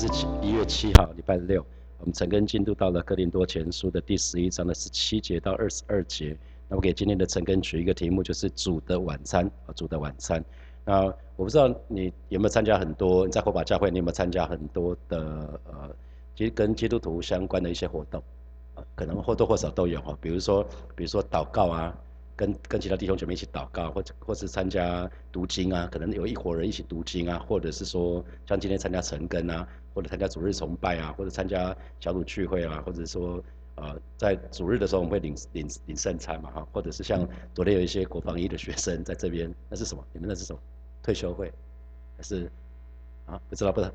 是一月七号，礼拜六，我们陈根进度到了哥林多前书的第十一章的十七节到二十二节。那我给今天的陈根取一个题目，就是主的晚餐啊，主的晚餐。那我不知道你有没有参加很多，你在火把教会，你有没有参加很多的呃，其实跟基督徒相关的一些活动，可能或多或少都有哈。比如说，比如说祷告啊。跟跟其他弟兄姐妹一起祷告，或者或是参加读经啊，可能有一伙人一起读经啊，或者是说像今天参加晨更啊，或者参加主日崇拜啊，或者参加小组聚会啊，或者说呃在主日的时候我们会领领领圣餐嘛哈，或者是像昨天有一些国防医的学生在这边，那是什么？你们那是什么？退休会还是啊？不知道不知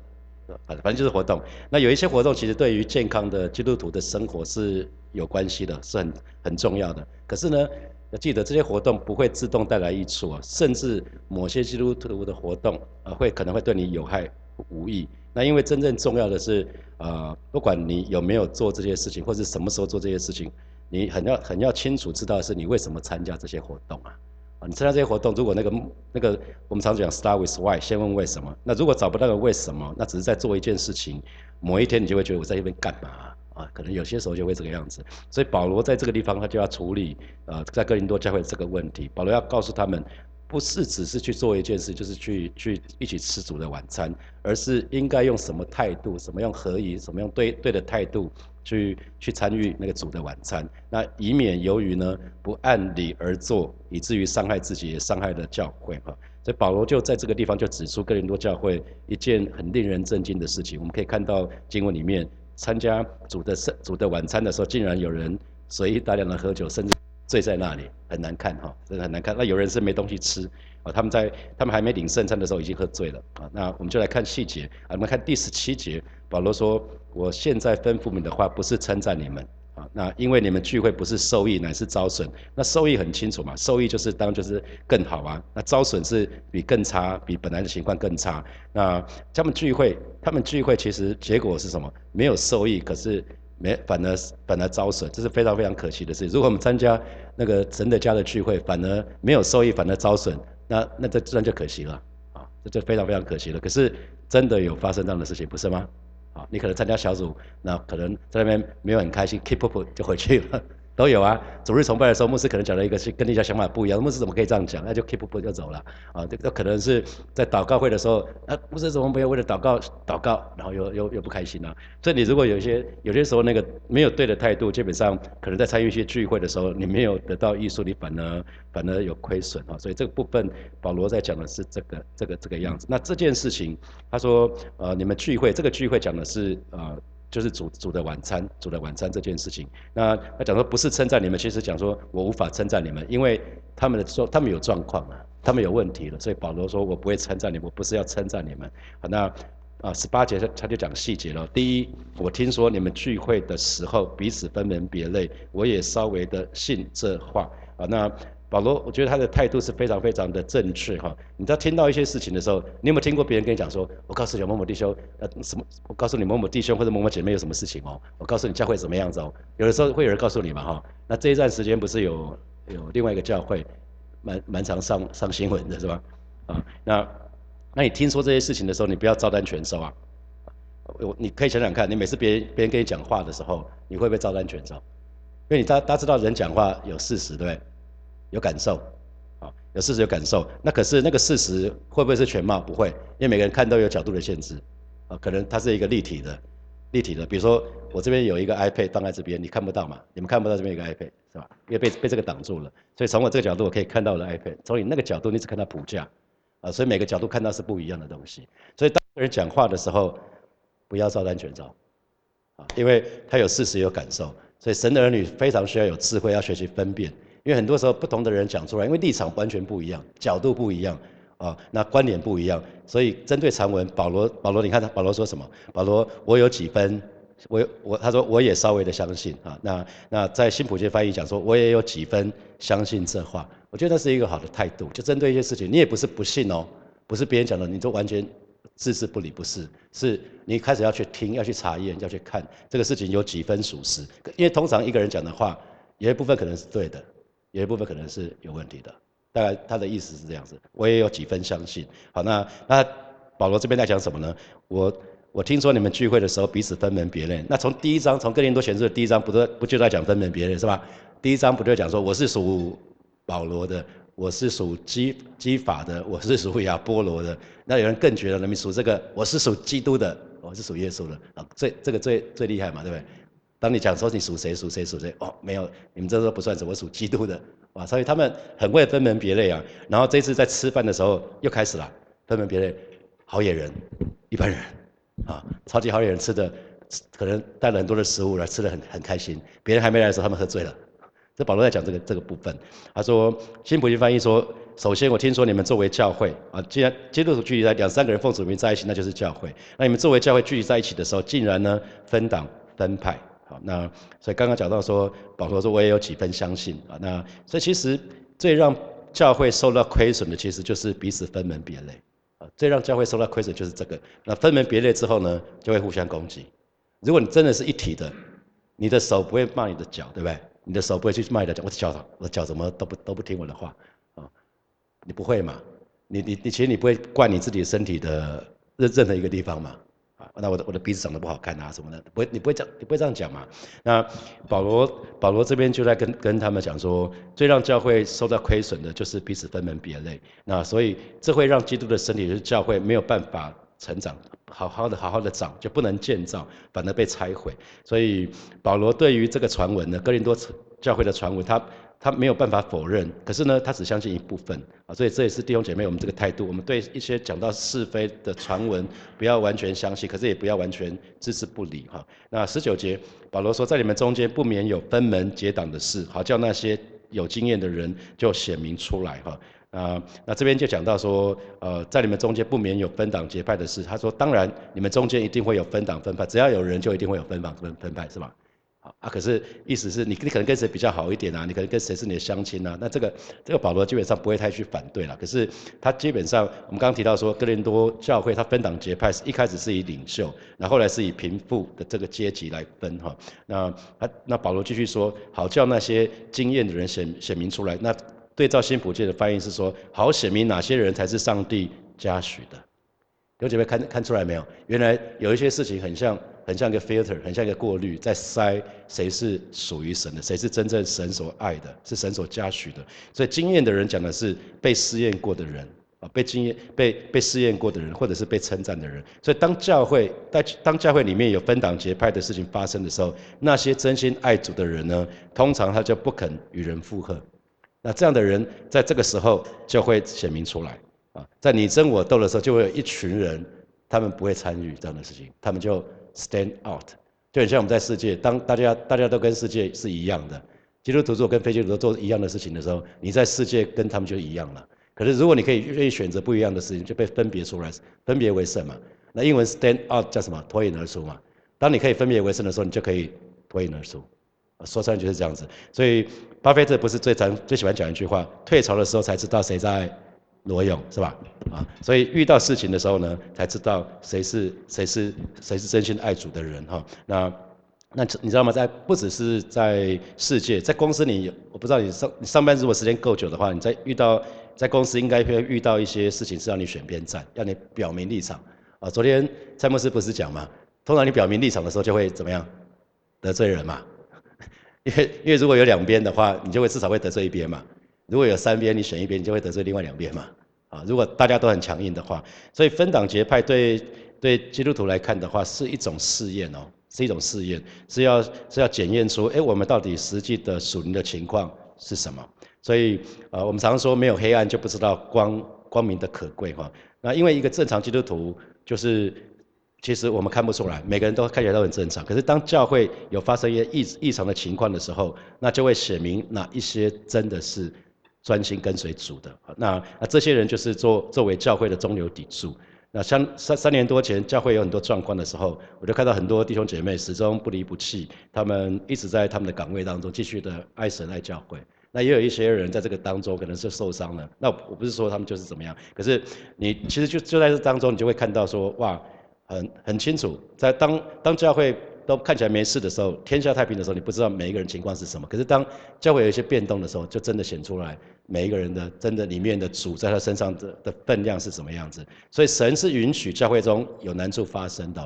道，反反正就是活动。那有一些活动其实对于健康的基督徒的生活是有关系的，是很很重要的。可是呢？要记得这些活动不会自动带来益处啊，甚至某些基督徒的活动啊，会可能会对你有害无益。那因为真正重要的是，呃，不管你有没有做这些事情，或者什么时候做这些事情，你很要很要清楚知道是你为什么参加这些活动啊。啊，你参加这些活动，如果那个那个我们常讲 start with why，先问为什么。那如果找不到个为什么，那只是在做一件事情，某一天你就会觉得我在这边干嘛？啊，可能有些时候就会这个样子，所以保罗在这个地方他就要处理，呃，在哥林多教会这个问题。保罗要告诉他们，不是只是去做一件事，就是去去一起吃主的晚餐，而是应该用什么态度，什么样合宜，什么样对对的态度去去参与那个主的晚餐。那以免由于呢不按理而做，以至于伤害自己，也伤害了教会哈。所以保罗就在这个地方就指出哥林多教会一件很令人震惊的事情。我们可以看到经文里面。参加主的圣主的晚餐的时候，竟然有人随意大量的喝酒，甚至醉在那里，很难看哈，真的很难看。那有人是没东西吃啊，他们在他们还没领圣餐的时候已经喝醉了啊。那我们就来看细节啊，我们看第十七节，保罗说：“我现在吩咐你的话，不是称赞你们。”啊，那因为你们聚会不是受益，乃是招损。那受益很清楚嘛，受益就是当就是更好啊。那招损是比更差，比本来的情况更差。那他们聚会，他们聚会其实结果是什么？没有受益，可是没反而反而招损，这是非常非常可惜的事情。如果我们参加那个神的家的聚会，反而没有受益，反而招损，那那这自然就可惜了啊，这就非常非常可惜了。可是真的有发生这样的事情，不是吗？啊，你可能参加小组，那可能在那边没有很开心，keep up 就回去了。都有啊，主日崇拜的时候，牧师可能讲了一个是跟你家想法不一样，牧师怎么可以这样讲？那就 keep 不就走了啊？这个可能是在祷告会的时候，啊，牧师怎么没有为了祷告祷告，然后又又又不开心啊？所以你如果有些有些时候那个没有对的态度，基本上可能在参与一些聚会的时候，你没有得到艺术，你反而反而有亏损啊。所以这个部分保罗在讲的是这个这个这个样子。那这件事情，他说呃，你们聚会这个聚会讲的是呃。就是煮煮的晚餐，煮的晚餐这件事情。那他讲说不是称赞你们，其实讲说我无法称赞你们，因为他们的状他们有状况啊，他们有问题了，所以保罗说我不会称赞你们，我不是要称赞你们。好，那啊十八节他他就讲细节了。第一，我听说你们聚会的时候彼此分门别类，我也稍微的信这话啊。那保罗，我觉得他的态度是非常非常的正确哈。你在听到一些事情的时候，你有没有听过别人跟你讲说：“我告诉你某某弟兄，呃，什么？我告诉你某某弟兄或者某某姐妹有什么事情哦？我告诉你教会怎么样子哦？”有的时候会有人告诉你嘛哈。那这一段时间不是有有另外一个教会，蛮蛮常上上新闻的是吧？啊，那那你听说这些事情的时候，你不要照单全收啊。我你可以想想看，你每次别人别人跟你讲话的时候，你会不会照单全收？因为你大大家知道人讲话有事实，对不对？有感受，啊，有事实有感受，那可是那个事实会不会是全貌？不会，因为每个人看都有角度的限制，啊，可能它是一个立体的，立体的。比如说我这边有一个 iPad 放在这边，你看不到嘛？你们看不到这边一个 iPad 是吧？因为被被这个挡住了，所以从我这个角度我可以看到我的 iPad，从你那个角度你只看到谱架，啊，所以每个角度看到是不一样的东西。所以当人讲话的时候，不要照单全照，啊，因为他有事实有感受，所以神的儿女非常需要有智慧，要学习分辨。因为很多时候不同的人讲出来，因为立场完全不一样，角度不一样，啊，那观点不一样，所以针对长文，保罗，保罗，你看他，保罗说什么？保罗，我有几分，我我他说我也稍微的相信啊，那那在新普界翻译讲说，我也有几分相信这话，我觉得那是一个好的态度，就针对一些事情，你也不是不信哦，不是别人讲的你都完全置之不理，不是，是你开始要去听，要去查验，要去看这个事情有几分属实，因为通常一个人讲的话，有一部分可能是对的。有一部分可能是有问题的，大概他的意思是这样子，我也有几分相信。好，那那保罗这边在讲什么呢？我我听说你们聚会的时候彼此分门别类。那从第一章，从哥林多前书的第一章，不都不就在讲分门别类是吧？第一章不就讲说我是属保罗的，我是属基基法的，我是属亚波罗的。那有人更觉得，你属这个，我是属基督的，我是属耶稣的啊，最这个最最厉害嘛，对不对？当你讲说你属谁属谁属谁，哦，没有，你们这都不算什么，属基督的，哇，所以他们很会分门别类啊。然后这次在吃饭的时候又开始了分门别类，好野人，一般人。啊，超级好野人吃的，可能带了很多的食物来，吃的很很开心。别人还没来的时候，他们喝醉了。这保罗在讲这个这个部分。他说，新普京翻译说，首先我听说你们作为教会啊，既然基督徒聚集在两三个人奉主名在一起，那就是教会。那你们作为教会聚集在一起的时候，竟然呢分党分派。好，那所以刚刚讲到说，保罗说我也有几分相信啊。那所以其实最让教会受到亏损的，其实就是彼此分门别类。啊，最让教会受到亏损就是这个。那分门别类之后呢，就会互相攻击。如果你真的是一体的，你的手不会骂你的脚，对不对？你的手不会去骂你的脚，我的脚，我的脚怎么都不都不听我的话啊？你不会嘛？你你你其实你不会怪你自己身体的任任何一个地方嘛？那我的我的鼻子长得不好看啊什么的，不会你不会这样你不会这样讲嘛？那保罗保罗这边就在跟跟他们讲说，最让教会受到亏损的就是彼此分门别类。那所以这会让基督的身体是教会没有办法成长，好好的好好的长就不能建造，反而被拆毁。所以保罗对于这个传闻呢，哥林多教会的传闻，他。他没有办法否认，可是呢，他只相信一部分啊，所以这也是弟兄姐妹我们这个态度，我们对一些讲到是非的传闻，不要完全相信，可是也不要完全置之不理哈。那十九节，保罗说，在你们中间不免有分门结党的事，好叫那些有经验的人就显明出来哈。啊，那这边就讲到说，呃，在你们中间不免有分党结派的事，他说，当然你们中间一定会有分党分派，只要有人就一定会有分党分分派，是吧？啊，可是意思是你你可能跟谁比较好一点啊？你可能跟谁是你的乡亲啊？那这个这个保罗基本上不会太去反对了。可是他基本上，我们刚刚提到说，哥林多教会他分党结派，是一开始是以领袖，那后来是以贫富的这个阶级来分哈。那他那保罗继续说，好叫那些经验的人显显明出来。那对照新普界的翻译是说，好显明哪些人才是上帝嘉许的。有姐妹看看出来没有？原来有一些事情很像。很像一个 filter，很像一个过滤，在筛谁是属于神的，谁是真正神所爱的，是神所嘉许的。所以经验的人讲的是被试验过的人啊，被经验被被试验过的人，或者是被称赞的人。所以当教会在当教会里面有分党结派的事情发生的时候，那些真心爱主的人呢，通常他就不肯与人附和。那这样的人在这个时候就会显明出来啊，在你争我斗的时候，就会有一群人，他们不会参与这样的事情，他们就。Stand out，就很像我们在世界，当大家大家都跟世界是一样的，基督徒做跟非基督徒做一样的事情的时候，你在世界跟他们就一样了。可是如果你可以愿意选择不一样的事情，就被分别出来，分别为圣嘛。那英文 stand out 叫什么？脱颖而出嘛。当你可以分别为圣的时候，你就可以脱颖而出。说穿就是这样子。所以巴菲特不是最常最喜欢讲一句话：退潮的时候才知道谁在。挪用是吧？啊，所以遇到事情的时候呢，才知道谁是谁是谁是真心爱主的人哈。那那你知道吗？在不只是在世界，在公司里，我不知道你上你上班如果时间够久的话，你在遇到在公司应该会遇到一些事情是让你选边站，让你表明立场啊。昨天蔡牧师不是讲吗？通常你表明立场的时候就会怎么样？得罪人嘛。因为因为如果有两边的话，你就会至少会得罪一边嘛。如果有三边，你选一边，你就会得罪另外两边嘛。啊，如果大家都很强硬的话，所以分党结派对对基督徒来看的话，是一种试验哦，是一种试验，是要是要检验出，哎，我们到底实际的属灵的情况是什么？所以，呃，我们常说没有黑暗就不知道光光明的可贵哈。那因为一个正常基督徒，就是其实我们看不出来，每个人都看起来都很正常。可是当教会有发生一些异异常的情况的时候，那就会写明哪一些真的是。专心跟随主的，那那这些人就是作作为教会的中流砥柱。那像三三年多前教会有很多状况的时候，我就看到很多弟兄姐妹始终不离不弃，他们一直在他们的岗位当中继续的爱神爱教会。那也有一些人在这个当中可能是受伤了。那我不是说他们就是怎么样，可是你其实就就在这当中，你就会看到说，哇，很很清楚，在当当教会。都看起来没事的时候，天下太平的时候，你不知道每一个人情况是什么。可是当教会有一些变动的时候，就真的显出来每一个人的真的里面的主在他身上的的分量是什么样子。所以神是允许教会中有难处发生的，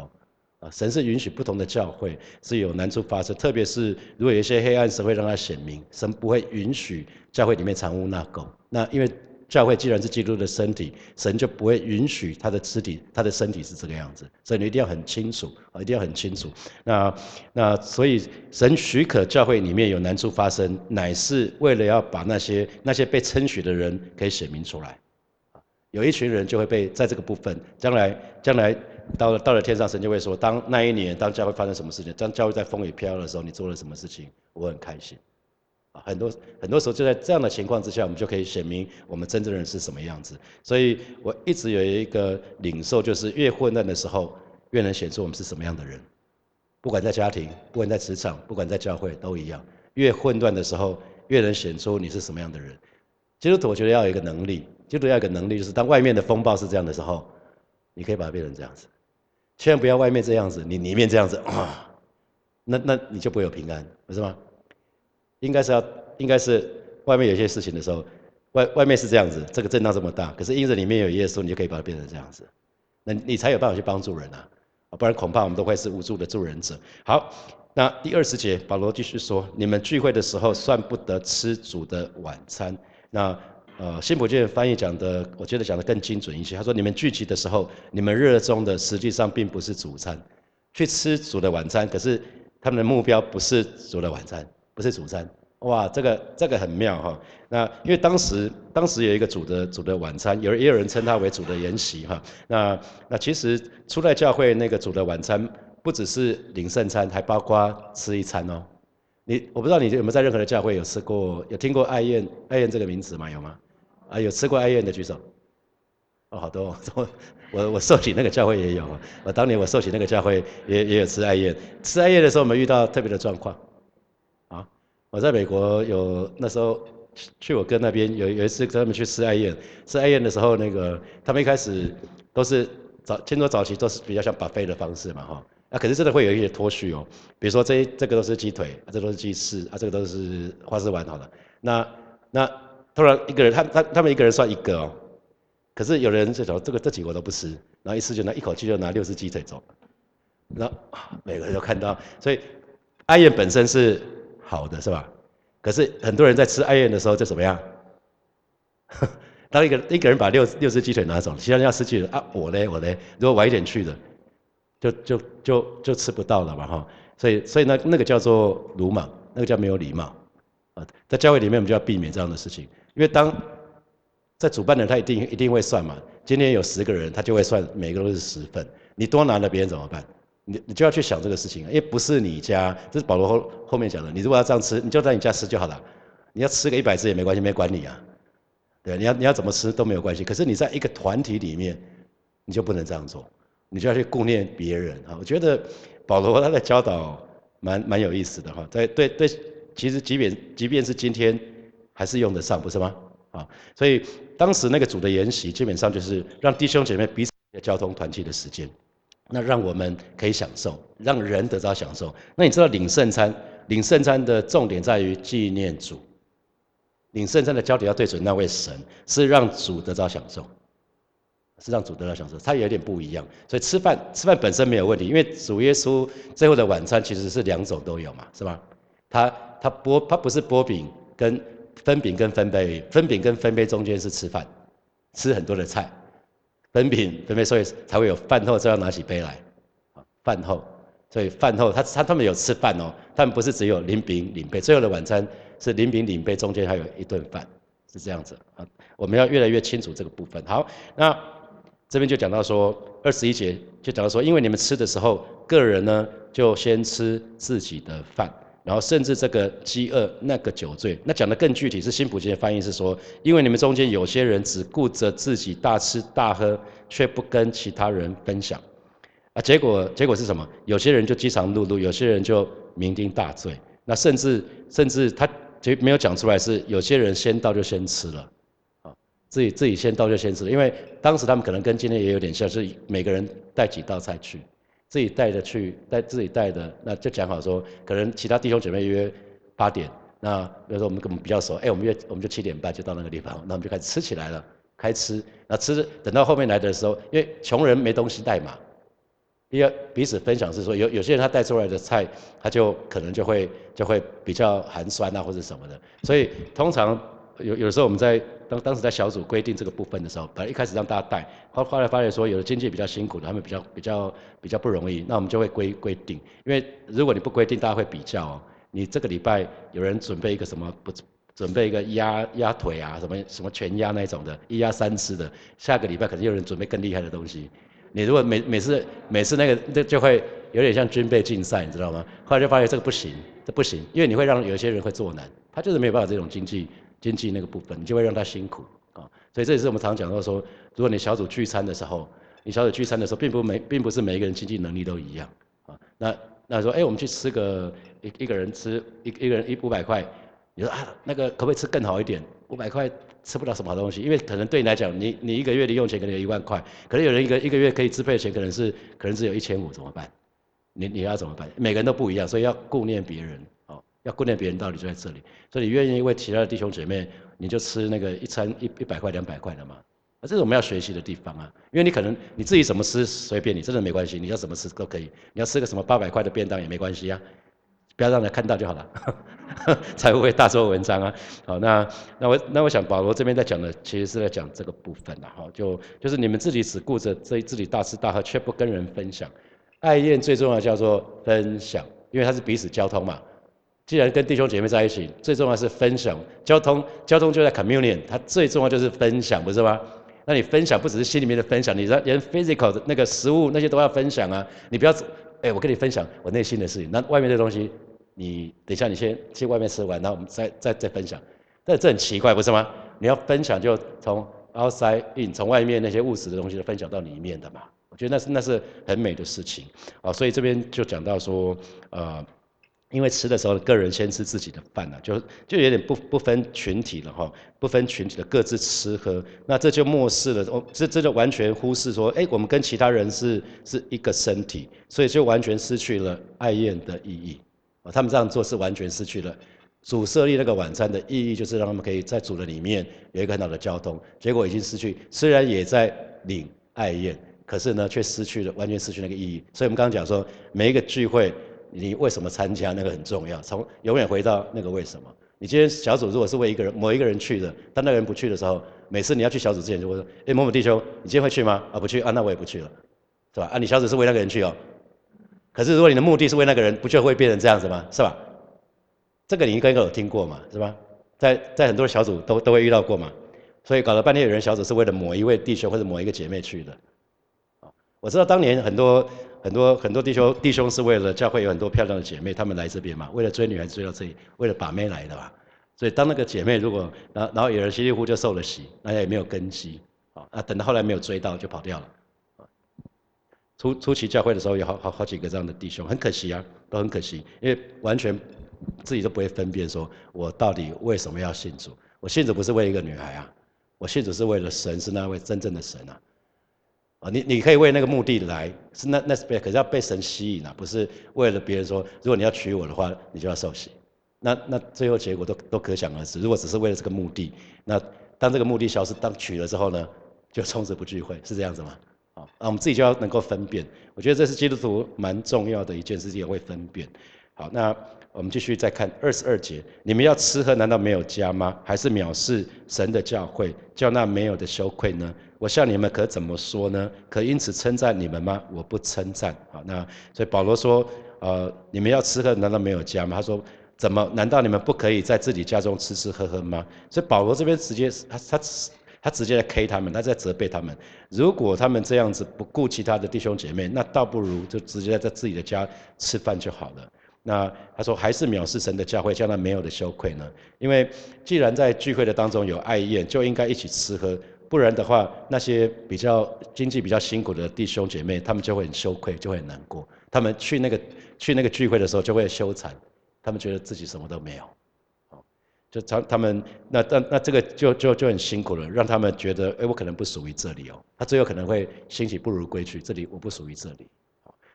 啊，神是允许不同的教会是有难处发生，特别是如果有一些黑暗，神会让它显明，神不会允许教会里面藏污纳垢。那因为教会既然是基督的身体，神就不会允许他的肢体、他的身体是这个样子，所以你一定要很清楚啊，一定要很清楚。那那所以神许可教会里面有难处发生，乃是为了要把那些那些被称许的人可以显明出来。有一群人就会被在这个部分，将来将来到了到了天上，神就会说：当那一年当教会发生什么事情，当教会在风雨飘的时候，你做了什么事情，我很开心。啊，很多很多时候就在这样的情况之下，我们就可以显明我们真正的人是什么样子。所以我一直有一个领受，就是越混乱的时候，越能显出我们是什么样的人。不管在家庭，不管在职场，不管在教会，都一样。越混乱的时候，越能显出你是什么样的人。基督徒我觉得要有一个能力。基督徒要一个能力，就是当外面的风暴是这样的时候，你可以把它变成这样子。千万不要外面这样子，你里面这样子啊，那那你就不会有平安，不是吗？应该是要，应该是外面有些事情的时候，外外面是这样子，这个震荡这么大，可是因着里面有耶稣，你就可以把它变成这样子，那你才有办法去帮助人啊，不然恐怕我们都会是无助的助人者。好，那第二十节，保罗继续说：你们聚会的时候，算不得吃主的晚餐。那呃，新普健翻译讲的，我觉得讲的更精准一些。他说：“你们聚集的时候，你们热衷的实际上并不是主餐，去吃主的晚餐。可是他们的目标不是主的晚餐，不是主餐。哇，这个这个很妙哈。那因为当时当时有一个主的主的晚餐，有也有人称它为主的筵席哈。那那其实初代教会那个主的晚餐，不只是领圣餐，还包括吃一餐哦。你我不知道你有没有在任何的教会有吃过，有听过爱宴爱宴这个名词吗？有吗？”啊，有吃过爱宴的举手。哦，好多，我我我受洗那个教会也有啊。我当年我受洗那个教会也也有吃哀宴。吃哀宴的时候，我们遇到特别的状况。我在美国有那时候去我哥那边有有一次跟他们去吃哀宴。吃哀宴的时候，那个他们一开始都是早，听说早期都是比较像 buffet 的方式嘛，哈。啊，可是真的会有一些脱序哦。比如说这这个都是鸡腿，啊，这都是鸡翅，啊，这个都是花枝丸，好了。那那。突然一个人，他他他们一个人算一个哦，可是有人就说这个这几个我都不吃，然后一次就拿一口气就拿六只鸡腿走，那每个人都看到，所以哀宴本身是好的是吧？可是很多人在吃哀宴的时候就怎么样？当一个一个人把六六只鸡腿拿走，其他人要失去了啊，我嘞我嘞，如果晚一点去的，就就就就吃不到了嘛哈，所以所以呢那个叫做鲁莽，那个叫没有礼貌啊，在教会里面我们就要避免这样的事情。因为当在主办人，他一定一定会算嘛。今天有十个人，他就会算每个都是十份。你多拿了别人怎么办？你你就要去想这个事情，因为不是你家，这是保罗后后面讲的。你如果要这样吃，你就在你家吃就好了。你要吃个一百只也没关系，没管你啊。对，你要你要怎么吃都没有关系。可是你在一个团体里面，你就不能这样做，你就要去顾念别人啊。我觉得保罗他的教导蛮蛮有意思的哈。在对对，其实即便即便是今天。还是用得上，不是吗？啊，所以当时那个主的筵席，基本上就是让弟兄姐妹彼此交通团契的时间，那让我们可以享受，让人得到享受。那你知道领圣餐，领圣餐的重点在于纪念主，领圣餐的焦点要对准那位神，是让主得到享受，是让主得到享受，它有点不一样。所以吃饭，吃饭本身没有问题，因为主耶稣最后的晚餐其实是两种都有嘛，是吧？他他剥，他不是剥饼跟。分饼跟分杯，分饼跟分杯中间是吃饭，吃很多的菜，分饼分杯，所以才会有饭后就要拿起杯来，饭后，所以饭后他他他们有吃饭哦，他们不是只有领饼领杯，最后的晚餐是领饼领杯，中间还有一顿饭，是这样子啊，我们要越来越清楚这个部分。好，那这边就讲到说二十一节就讲到说，因为你们吃的时候，个人呢就先吃自己的饭。然后甚至这个饥饿，那个酒醉，那讲的更具体是新普京的翻译是说，因为你们中间有些人只顾着自己大吃大喝，却不跟其他人分享，啊，结果结果是什么？有些人就饥肠辘辘，有些人就酩酊大醉，那甚至甚至他就没有讲出来是有些人先到就先吃了，啊，自己自己先到就先吃了，因为当时他们可能跟今天也有点像是每个人带几道菜去。自己带着去，带自己带的，那就讲好说，可能其他弟兄姐妹约八点，那比如说我们跟我们比较熟，哎，我们约我们就七点半就到那个地方，那我们就开始吃起来了，开吃，那吃等到后面来的时候，因为穷人没东西带嘛，第二，彼此分享是说，有有些人他带出来的菜，他就可能就会就会比较寒酸啊，或者什么的。所以通常有有时候我们在当当时在小组规定这个部分的时候，本来一开始让大家带，后后来发现说，有的经济比较辛苦的，他们比较比较比较不容易，那我们就会规规定。因为如果你不规定，大家会比较哦。你这个礼拜有人准备一个什么不准备一个压压腿啊，什么什么全压那种的，一压三次的，下个礼拜可能有人准备更厉害的东西。你如果每每次每次那个这就会有点像军备竞赛，你知道吗？后来就发现这个不行，这不行，因为你会让有些人会做难，他就是没有办法这种经济经济那个部分，你就会让他辛苦啊。所以这也是我们常讲到说，如果你小组聚餐的时候，你小组聚餐的时候，并不每并不是每一个人经济能力都一样啊。那那说，哎，我们去吃个一一个人吃一一个人一五百块，你说啊，那个可不可以吃更好一点？五百块。吃不到什么东西，因为可能对你来讲，你你一个月的用钱可能有一万块，可能有人一个一个月可以支配的钱可能是可能只有一千五，怎么办？你你要怎么办？每个人都不一样，所以要顾念别人，要顾念别人道理就在这里。所以你愿意为其他的弟兄姐妹，你就吃那个一餐一一百块两百块的嘛？啊，这是我们要学习的地方啊，因为你可能你自己怎么吃随便你，真的没关系，你要怎么吃都可以，你要吃个什么八百块的便当也没关系啊。不要让人看到就好了，才不会大做文章啊。好，那那我那我想保罗这边在讲的，其实是在讲这个部分的哈，就就是你们自己只顾着这自己大吃大喝，却不跟人分享。爱宴最重要叫做分享，因为它是彼此交通嘛。既然跟弟兄姐妹在一起，最重要是分享。交通交通就在 communion，它最重要就是分享，不是吗？那你分享不只是心里面的分享，你连 physical 的那个食物那些都要分享啊。你不要，哎，我跟你分享我内心的事情，那外面的东西。你等一下，你先去外面吃完，然后我们再再再分享。但这很奇怪，不是吗？你要分享就从 outside in，从外面那些物质的东西分享到里面的嘛。我觉得那是那是很美的事情啊。所以这边就讲到说，呃，因为吃的时候个人先吃自己的饭了，就就有点不不分群体了哈，不分群体的各自吃喝，那这就漠视了，哦，这这就完全忽视说，哎，我们跟其他人是是一个身体，所以就完全失去了爱宴的意义。啊，他们这样做是完全失去了主设立那个晚餐的意义，就是让他们可以在主的里面有一个很好的交通。结果已经失去，虽然也在领爱宴，可是呢，却失去了完全失去那个意义。所以我们刚刚讲说，每一个聚会，你为什么参加那个很重要，从永远回到那个为什么。你今天小组如果是为一个人某一个人去的，但那个人不去的时候，每次你要去小组之前就会说，哎，某某弟兄，你今天会去吗？啊，不去啊，那我也不去了，是吧？啊，你小组是为那个人去哦。可是，如果你的目的是为那个人，不就会变成这样子吗？是吧？这个你应该有听过嘛，是吧？在在很多小组都都会遇到过嘛。所以搞了半天，有人小组是为了某一位弟兄或者某一个姐妹去的。我知道当年很多很多很多弟兄弟兄是为了教会有很多漂亮的姐妹，他们来这边嘛，为了追女孩追到这里，为了把妹来的嘛。所以当那个姐妹如果然后然后有人稀里糊涂就受了洗，那也没有根基啊。那等到后来没有追到，就跑掉了。初初期教会的时候有好好好几个这样的弟兄，很可惜啊，都很可惜，因为完全自己都不会分辨，说我到底为什么要信主？我信主不是为一个女孩啊，我信主是为了神，是那位真正的神啊！啊，你你可以为那个目的来，是那那是被，可是要被神吸引啊，不是为了别人说，如果你要娶我的话，你就要受洗。那那最后结果都都可想而知。如果只是为了这个目的，那当这个目的消失，当娶了之后呢，就从此不聚会，是这样子吗？啊，那我们自己就要能够分辨，我觉得这是基督徒蛮重要的一件事情，也会分辨。好，那我们继续再看二十二节，你们要吃喝，难道没有家吗？还是藐视神的教会，叫那没有的羞愧呢？我向你们可怎么说呢？可因此称赞你们吗？我不称赞。好，那所以保罗说，呃，你们要吃喝，难道没有家吗？他说，怎么？难道你们不可以在自己家中吃吃喝喝吗？所以保罗这边直接他他。他直接在 K 他们，他在责备他们。如果他们这样子不顾其他的弟兄姐妹，那倒不如就直接在自己的家吃饭就好了。那他说还是藐视神的教会，叫他没有的羞愧呢？因为既然在聚会的当中有爱宴，就应该一起吃喝，不然的话，那些比较经济比较辛苦的弟兄姐妹，他们就会很羞愧，就会很难过。他们去那个去那个聚会的时候，就会羞惭，他们觉得自己什么都没有。就他他们那那那这个就就就很辛苦了，让他们觉得，哎，我可能不属于这里哦。他最后可能会兴起不如归去，这里我不属于这里。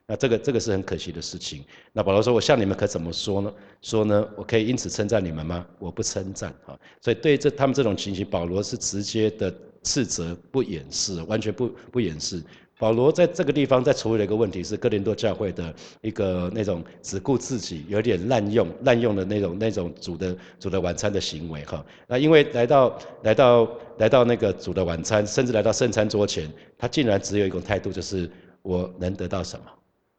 那这个这个是很可惜的事情。那保罗说，我向你们可怎么说呢？说呢，我可以因此称赞你们吗？我不称赞啊。所以对这他们这种情形，保罗是直接的斥责，不掩饰，完全不不掩饰。保罗在这个地方在处理的一个问题是哥林多教会的一个那种只顾自己，有点滥用滥用的那种那种主的主的晚餐的行为哈。那因为来到来到来到那个主的晚餐，甚至来到圣餐桌前，他竟然只有一种态度，就是我能得到什么？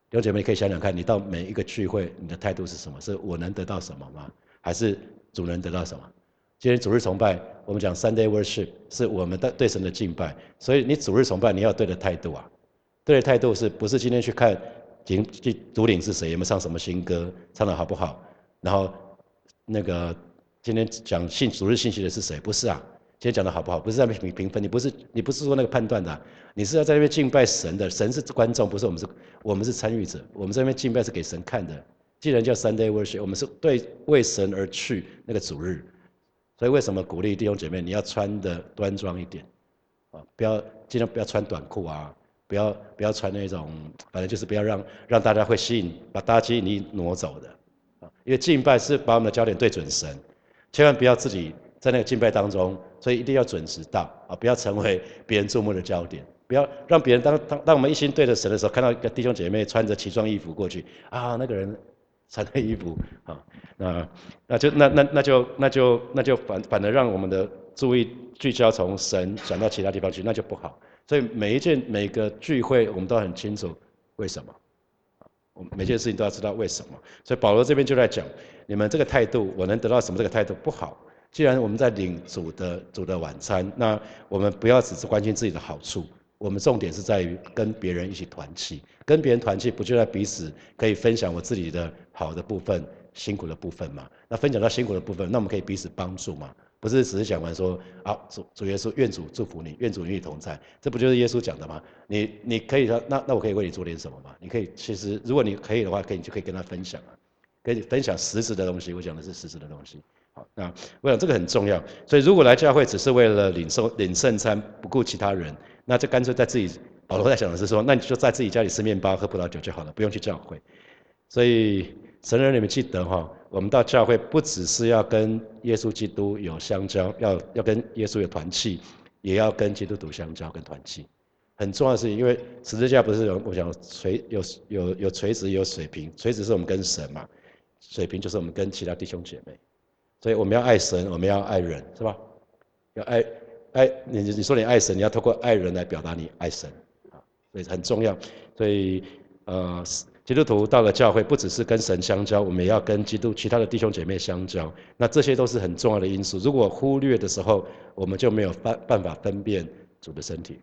弟兄姐妹，可以想想看，你到每一个聚会，你的态度是什么？是我能得到什么吗？还是主能得到什么？今天主日崇拜，我们讲 Sunday worship，是我们的对神的敬拜。所以你主日崇拜，你要对的态度啊，对的态度是不是今天去看，今去主领是谁，有没有唱什么新歌，唱的好不好？然后那个今天讲信主日信息的是谁？不是啊，今天讲的好不好？不是在评评分，你不是你不是说那个判断的，你是要在那边敬拜神的，神是观众，不是我们是，我们是参与者，我们在那边敬拜是给神看的。既然叫 Sunday worship，我们是对为神而去那个主日。所以为什么鼓励弟兄姐妹，你要穿的端庄一点，啊，不要尽量不要穿短裤啊，不要不要穿那种，反正就是不要让让大家会吸引，把大家吸引力挪走的，啊，因为敬拜是把我们的焦点对准神，千万不要自己在那个敬拜当中，所以一定要准时到，啊，不要成为别人注目的焦点，不要让别人当当当我们一心对着神的时候，看到一个弟兄姐妹穿着奇装异服过去，啊，那个人。穿的衣服，啊，那那就那那那就那就那就反反而让我们的注意聚焦从神转到其他地方去，那就不好。所以每一件每个聚会，我们都很清楚为什么，我每件事情都要知道为什么。所以保罗这边就在讲，你们这个态度，我能得到什么？这个态度不好。既然我们在领主的主的晚餐，那我们不要只是关心自己的好处。我们重点是在于跟别人一起团契，跟别人团契不就在彼此可以分享我自己的好的部分、辛苦的部分嘛？那分享到辛苦的部分，那我们可以彼此帮助嘛？不是只是讲完说，好主主耶稣愿主祝福你，愿主与你同在，这不就是耶稣讲的吗？你你可以说，那那我可以为你做点什么吗？你可以其实如果你可以的话，可以就可以跟他分享啊，可以分享实质的东西。我讲的是实质的东西。好，那我想这个很重要。所以如果来教会只是为了领受领圣餐，不顾其他人。那就干脆在自己，保罗在想的是说，那你就在自己家里吃面包、喝葡萄酒就好了，不用去教会。所以神人你们记得哈，我们到教会不只是要跟耶稣基督有相交，要要跟耶稣有团契，也要跟基督徒相交、跟团契。很重要的是，因为十字架不是有我讲垂有有有垂直有水平，垂直是我们跟神嘛，水平就是我们跟其他弟兄姐妹。所以我们要爱神，我们要爱人，是吧？要爱。爱你，你说你爱神，你要透过爱人来表达你爱神，啊，所以很重要。所以，呃，基督徒到了教会，不只是跟神相交，我们也要跟基督其他的弟兄姐妹相交。那这些都是很重要的因素。如果忽略的时候，我们就没有办办法分辨主的身体。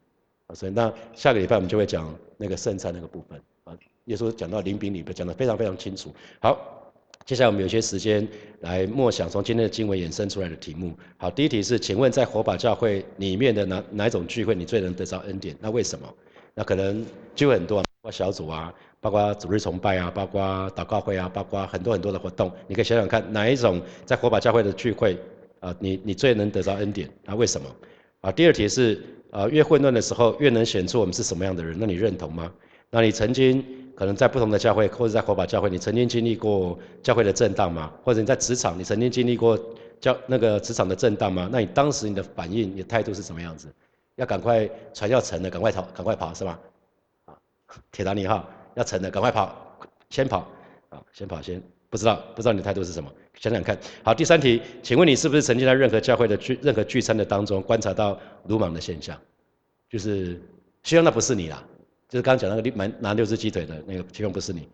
啊，所以那下个礼拜我们就会讲那个圣餐那个部分。啊，耶稣讲到灵饼里边讲的非常非常清楚。好。接下来我们有些时间来默想从今天的经文衍生出来的题目。好，第一题是，请问在火把教会里面的哪哪一种聚会你最能得到恩典？那为什么？那可能聚会很多，包括小组啊，包括主日崇拜啊，包括祷告会啊，包括很多很多的活动。你可以想想看，哪一种在火把教会的聚会啊，你你最能得到恩典？那为什么？啊，第二题是，啊，越混乱的时候越能显出我们是什么样的人？那你认同吗？那你曾经？可能在不同的教会，或者在火把教会，你曾经经历过教会的震荡吗？或者你在职场，你曾经经历过教那个职场的震荡吗？那你当时你的反应、你的态度是什么样子？要赶快船要沉了，赶快逃，赶快跑是吧？啊，铁达尼号要沉了，赶快跑，先跑啊，先跑先，不知道不知道你的态度是什么？想想看。好，第三题，请问你是不是曾经在任何教会的聚任何聚餐的当中观察到鲁莽的现象？就是希望那不是你啦。就是刚刚讲那个六拿六只鸡腿的那个，其中不是你。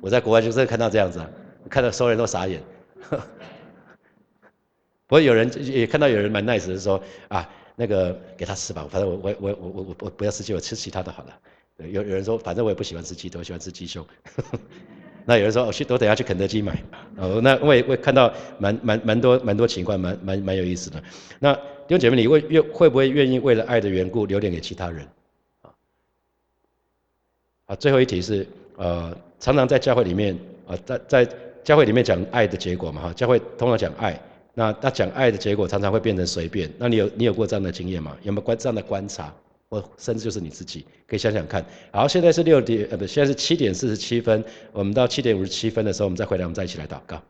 我在国外就是看到这样子啊，看到所有人都傻眼。不过有人也看到有人蛮 nice 的说啊，那个给他吃吧，反正我我我我我我不要吃鸡，我吃其他的好了。有有人说反正我也不喜欢吃鸡腿，我喜欢吃鸡胸。那有人说我去，我等下去肯德基买。哦，那我也会看到蛮蛮蛮多蛮多情况，蛮蛮蛮有意思的。那弟兄姐妹，你会愿会不会愿意为了爱的缘故留点给其他人？啊，最后一题是，呃，常常在教会里面，啊，在在教会里面讲爱的结果嘛，哈，教会通常讲爱，那他讲爱的结果常常会变成随便，那你有你有过这样的经验吗？有没有观这样的观察，或甚至就是你自己，可以想想看。好，现在是六点，呃，不，现在是七点四十七分，我们到七点五十七分的时候，我们再回来，我们再一起来祷告。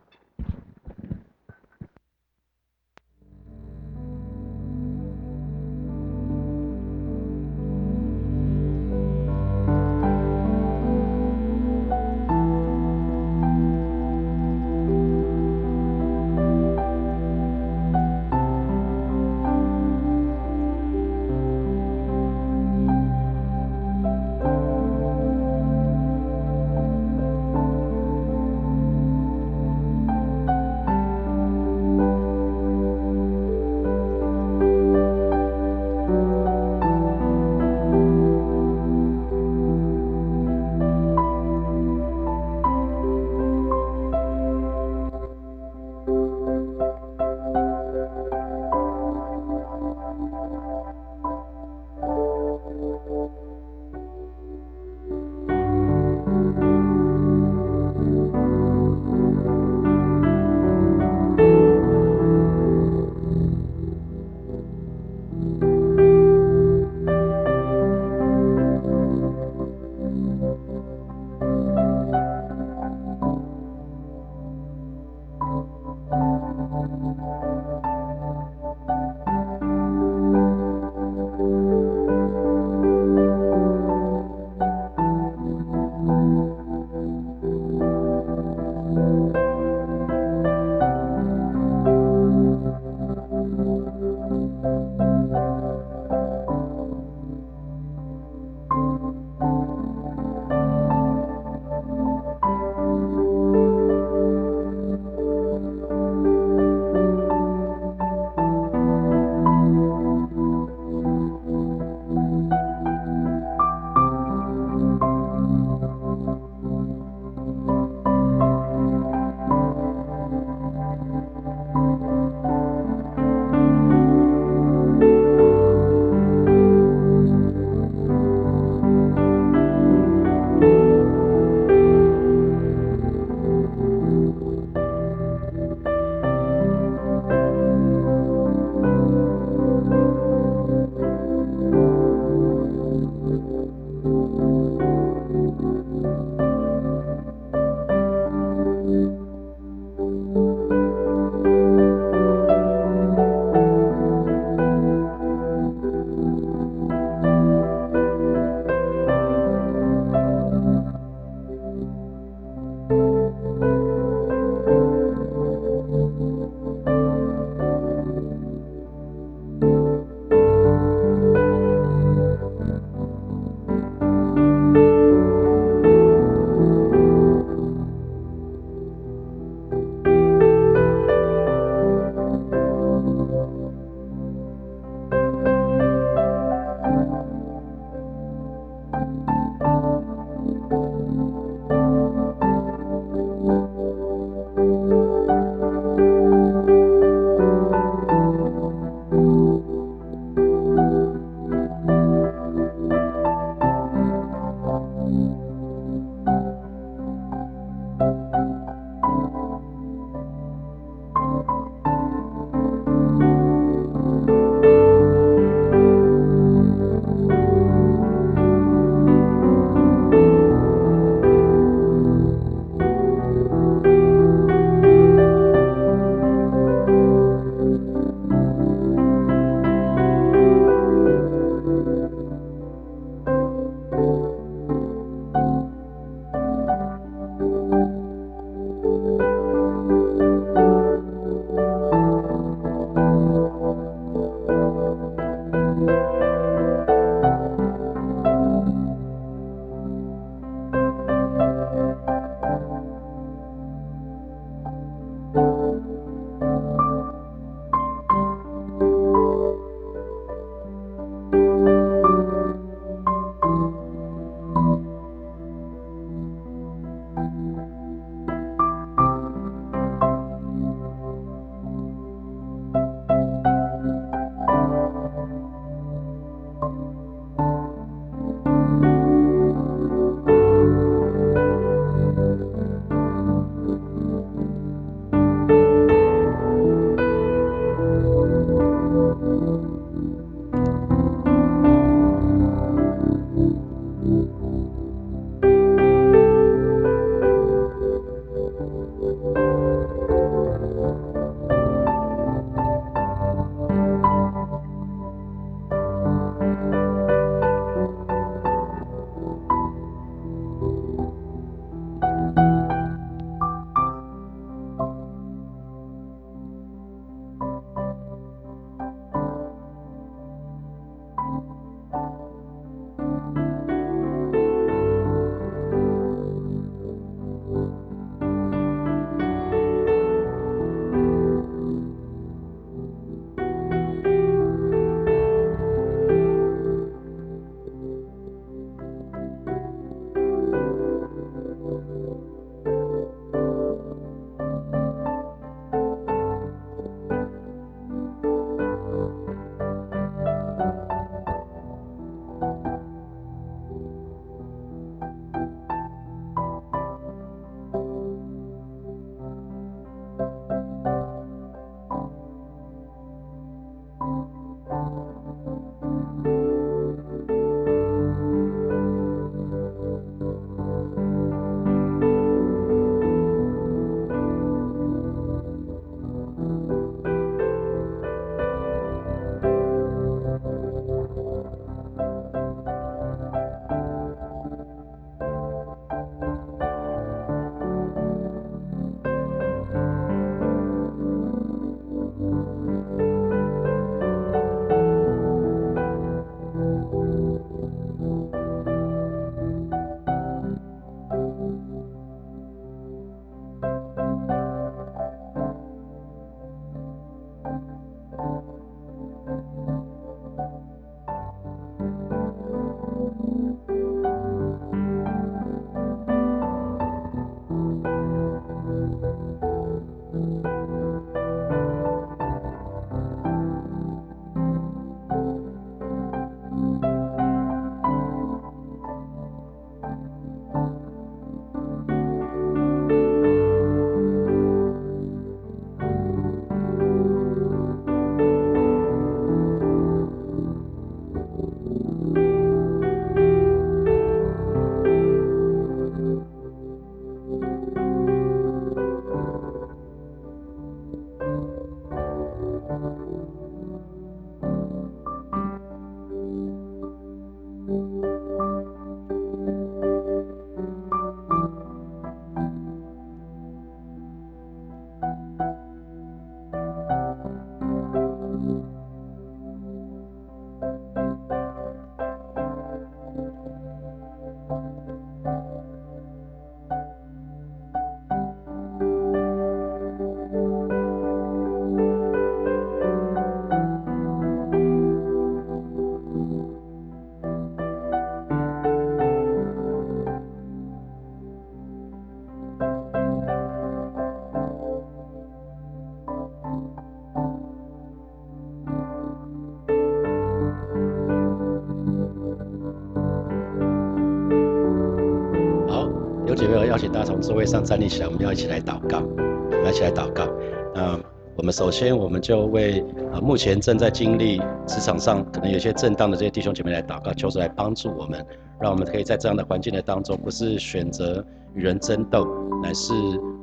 邀请大家从座位上站立起来，我们要一起来祷告，我们一起来祷告。那我们首先，我们就为啊目前正在经历职场上可能有些震荡的这些弟兄姐妹来祷告，求主来帮助我们，让我们可以在这样的环境的当中，不是选择与人争斗，乃是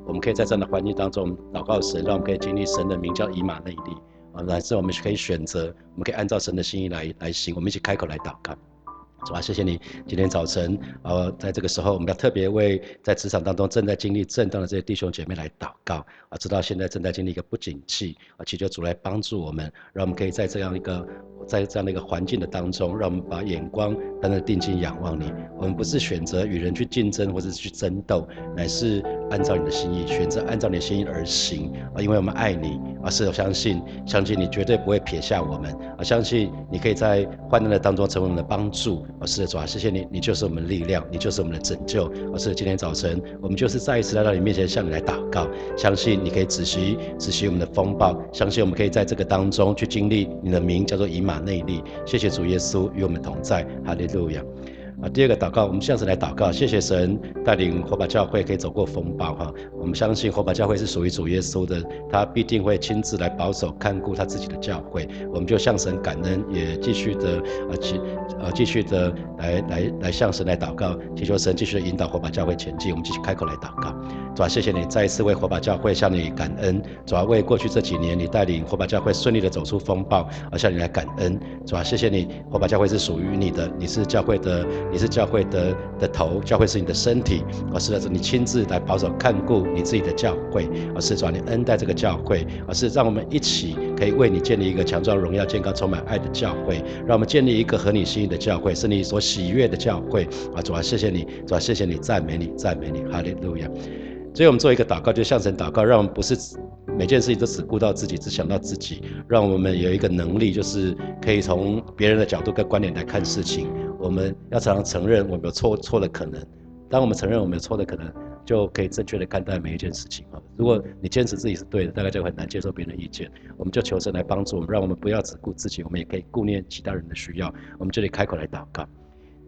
我们可以在这样的环境当中祷告神，让我们可以经历神的名叫以马内利啊，乃至我们可以选择，我们可以按照神的心意来来行，我们一起开口来祷告。主啊，谢谢你今天早晨，呃，在这个时候，我们要特别为在职场当中正在经历震荡的这些弟兄姐妹来祷告啊，知道现在正在经历一个不景气啊，祈求主来帮助我们，让我们可以在这样一个在这样的一个环境的当中，让我们把眼光单单定睛仰望你。我们不是选择与人去竞争或者是去争斗，乃是按照你的心意，选择按照你的心意而行啊，因为我们爱你啊，是有相信，相信你绝对不会撇下我们啊，相信你可以在患难的当中成为我们的帮助。哦，是的，主啊，谢谢你，你就是我们的力量，你就是我们的拯救。哦，是的，今天早晨我们就是再一次来到你面前，向你来祷告，相信你可以仔细仔细我们的风暴，相信我们可以在这个当中去经历你的名叫做以马内利。谢谢主耶稣与我们同在，哈利路亚。啊，第二个祷告，我们向神来祷告，谢谢神带领火把教会可以走过风暴哈。我们相信火把教会是属于主耶稣的，他必定会亲自来保守看顾他自己的教会。我们就向神感恩，也继续的呃继呃继续的来来来向神来祷告，祈求神继续引导火把教会前进。我们继续开口来祷告。主啊，谢谢你再一次为火把教会向你感恩。主啊，为过去这几年你带领火把教会顺利的走出风暴，而向你来感恩。主啊，谢谢你，火把教会是属于你的，你是教会的，你是教会的的头，教会是你的身体。而是的，你亲自来保守看顾你自己的教会，而是主啊，你恩待这个教会，而是让我们一起可以为你建立一个强壮、荣耀、健康、充满爱的教会，让我们建立一个合你心意的教会，是你所喜悦的教会。啊，主啊，谢谢你，主啊，谢谢你，赞美你，赞美你，哈利路亚。所以，我们做一个祷告，就向神祷告，让我们不是每件事情都只顾到自己，只想到自己，让我们有一个能力，就是可以从别人的角度跟观点来看事情。我们要常常承认我们有错错的可能。当我们承认我们有错的可能，就可以正确的看待每一件事情啊。如果你坚持自己是对的，大概就很难接受别人的意见。我们就求神来帮助我们，让我们不要只顾自己，我们也可以顾念其他人的需要。我们这里开口来祷告。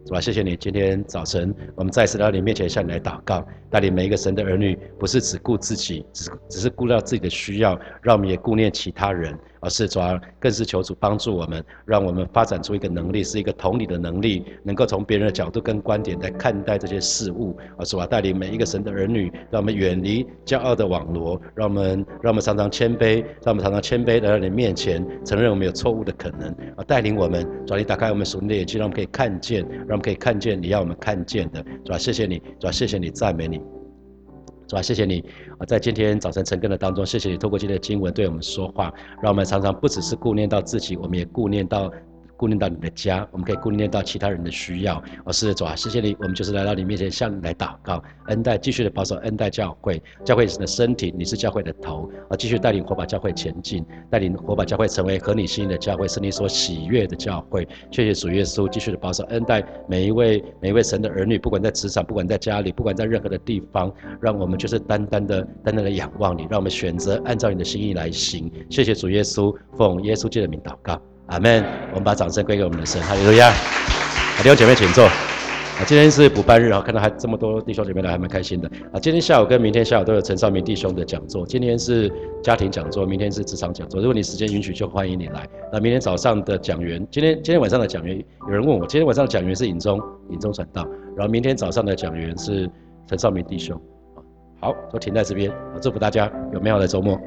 是吧？谢谢你，今天早晨我们再次到你面前，向你来祷告，带领每一个神的儿女，不是只顾自己，只只是顾到自己的需要，让我们也顾念其他人。而是主啊更是求主帮助我们，让我们发展出一个能力，是一个同理的能力，能够从别人的角度跟观点来看待这些事物。而是我带领每一个神的儿女，让我们远离骄傲的网罗，让我们让我们常常谦卑，让我们常常谦卑来到你面前，承认我们有错误的可能。啊，带领我们，主啊你打开我们属灵的眼睛，让我们可以看见，让我们可以看见你要我们看见的。主要谢谢你，主要谢谢你，赞美你。主啊？谢谢你啊，在今天早晨晨更的当中，谢谢你透过今天的经文对我们说话，让我们常常不只是顾念到自己，我们也顾念到。顾念到你的家，我们可以顾念到其他人的需要。我是主啊，谢谢你，我们就是来到你面前向你来祷告，恩待继续的保守，恩待教会，教会是的身体，你是教会的头，啊，继续带领火把教会前进，带领火把教会成为合你心意的教会，是你所喜悦的教会。谢谢主耶稣，继续的保守，恩待每一位每一位神的儿女，不管在职场，不管在家里，不管在任何的地方，让我们就是单单的单单的仰望你，让我们选择按照你的心意来行。谢谢主耶稣，奉耶稣基督的名祷告。阿门！我们把掌声归给我们的神，哈利路亚！弟兄姐妹，请坐。啊，今天是补班日啊，看到还这么多弟兄姐妹来，还蛮开心的。啊，今天下午跟明天下午都有陈少明弟兄的讲座。今天是家庭讲座，明天是职场讲座。如果你时间允许，就欢迎你来。那明天早上的讲员，今天今天晚上的讲员，有人问我，今天晚上的讲员是尹中尹中传道，然后明天早上的讲员是陈少明弟兄。好，都停在这边。祝福大家有美好的周末。